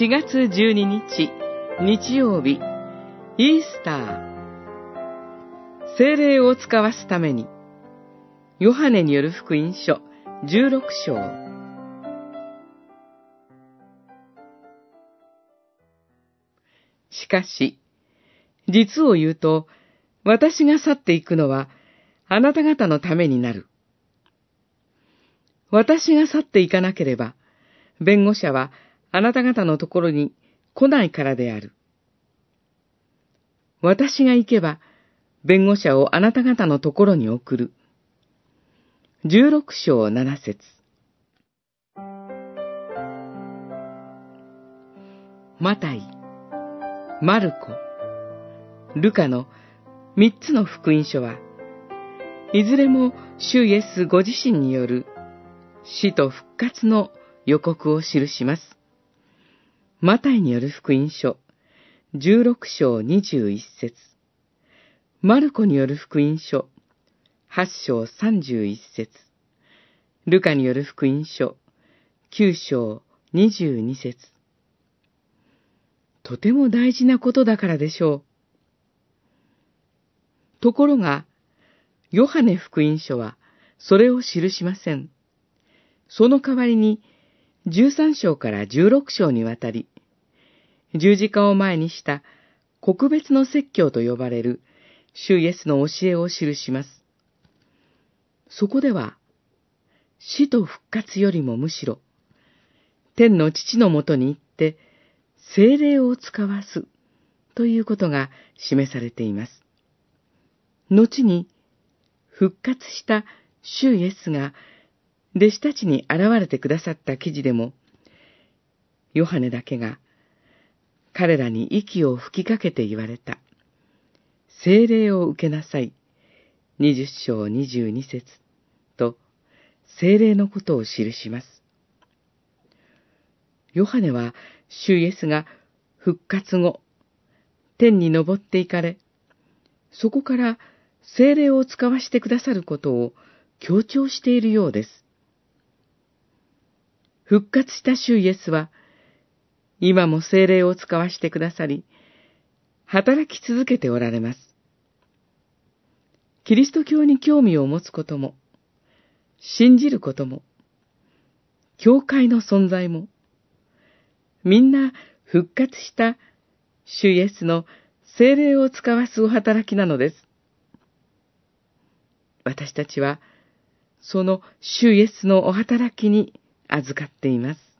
4月12日、日曜日、イースター。精霊を使わすために、ヨハネによる福音書16章。しかし、実を言うと、私が去っていくのは、あなた方のためになる。私が去っていかなければ、弁護者はあなた方のところに来ないからである。私が行けば、弁護者をあなた方のところに送る。十六章七節マタイ、マルコ、ルカの三つの福音書は、いずれも主イエスご自身による死と復活の予告を記します。マタイによる福音書、16章21節。マルコによる福音書、8章31節。ルカによる福音書、9章22節。とても大事なことだからでしょう。ところが、ヨハネ福音書はそれを記しません。その代わりに、13章から16章にわたり、十字架を前にした国別の説教と呼ばれる主イエスの教えを記します。そこでは、死と復活よりもむしろ、天の父のもとに行って、精霊を使わすということが示されています。後に、復活した主イエスが弟子たちに現れてくださった記事でも、ヨハネだけが彼らに息を吹きかけて言われた。精霊を受けなさい。二十章二十二節と、精霊のことを記します。ヨハネは、主イエスが復活後、天に昇っていかれ、そこから精霊を使わしてくださることを強調しているようです。復活した主イエスは、今も精霊を使わしてくださり、働き続けておられます。キリスト教に興味を持つことも、信じることも、教会の存在も、みんな復活した主イエスの精霊を使わすお働きなのです。私たちは、その主イエスのお働きに預かっています。